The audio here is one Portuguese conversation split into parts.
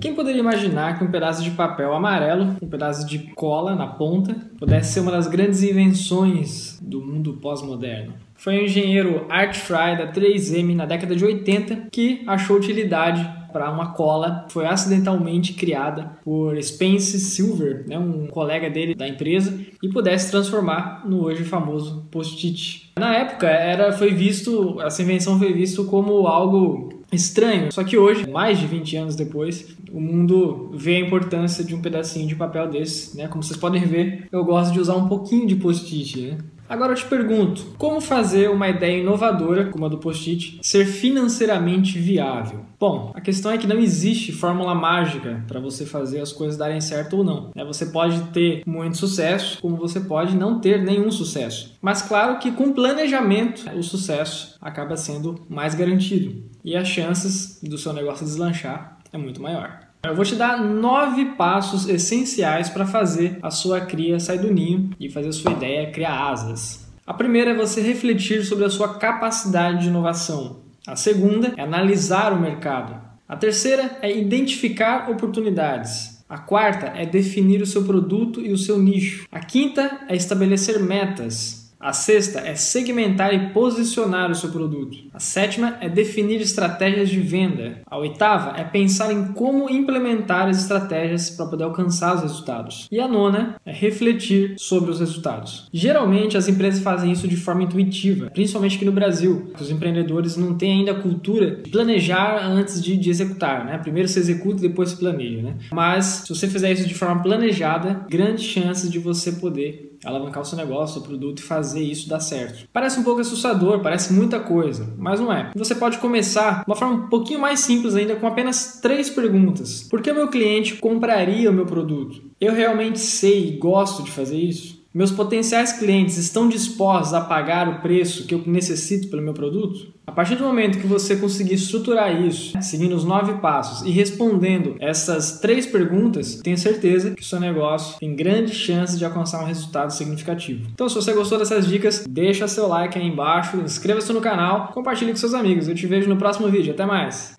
Quem poderia imaginar que um pedaço de papel amarelo, um pedaço de cola na ponta, pudesse ser uma das grandes invenções do mundo pós-moderno? Foi o engenheiro Art Fry da 3M na década de 80 que achou utilidade para uma cola foi acidentalmente criada por Spence Silver, né, um colega dele da empresa, e pudesse transformar no hoje famoso post-it. Na época era foi visto essa invenção foi visto como algo estranho. Só que hoje, mais de 20 anos depois, o mundo vê a importância de um pedacinho de papel desse, né? Como vocês podem ver, eu gosto de usar um pouquinho de post-it, né? Agora eu te pergunto, como fazer uma ideia inovadora, como a do post-it, ser financeiramente viável? Bom, a questão é que não existe fórmula mágica para você fazer as coisas darem certo ou não. Né? Você pode ter muito sucesso, como você pode não ter nenhum sucesso. Mas claro que com planejamento, o sucesso acaba sendo mais garantido e as chances do seu negócio deslanchar é muito maior. Eu vou te dar nove passos essenciais para fazer a sua cria sair do ninho e fazer a sua ideia criar asas. A primeira é você refletir sobre a sua capacidade de inovação. A segunda é analisar o mercado. A terceira é identificar oportunidades. A quarta é definir o seu produto e o seu nicho. A quinta é estabelecer metas. A sexta é segmentar e posicionar o seu produto. A sétima é definir estratégias de venda. A oitava é pensar em como implementar as estratégias para poder alcançar os resultados. E a nona é refletir sobre os resultados. Geralmente as empresas fazem isso de forma intuitiva, principalmente aqui no Brasil. Os empreendedores não têm ainda a cultura de planejar antes de, de executar. Né? Primeiro se executa e depois se planeja. Né? Mas se você fizer isso de forma planejada, grandes chances de você poder alavancar o seu negócio, o produto e fazer isso dar certo. Parece um pouco assustador, parece muita coisa, mas não é. Você pode começar de uma forma um pouquinho mais simples ainda com apenas três perguntas. Por que o meu cliente compraria o meu produto? Eu realmente sei e gosto de fazer isso? Meus potenciais clientes estão dispostos a pagar o preço que eu necessito pelo meu produto? A partir do momento que você conseguir estruturar isso, seguindo os nove passos e respondendo essas três perguntas, tenho certeza que o seu negócio tem grande chance de alcançar um resultado significativo. Então, se você gostou dessas dicas, deixa seu like aí embaixo, inscreva-se no canal, compartilhe com seus amigos. Eu te vejo no próximo vídeo. Até mais!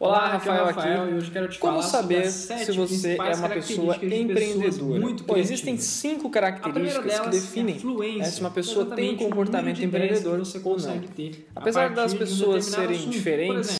Olá, Rafael, Rafael aqui. E hoje quero te Como saber se você é uma pessoa empreendedora? Muito Bom, existem cinco características que é definem é se uma pessoa tem um comportamento empreendedor ou não. Apesar das pessoas serem diferentes,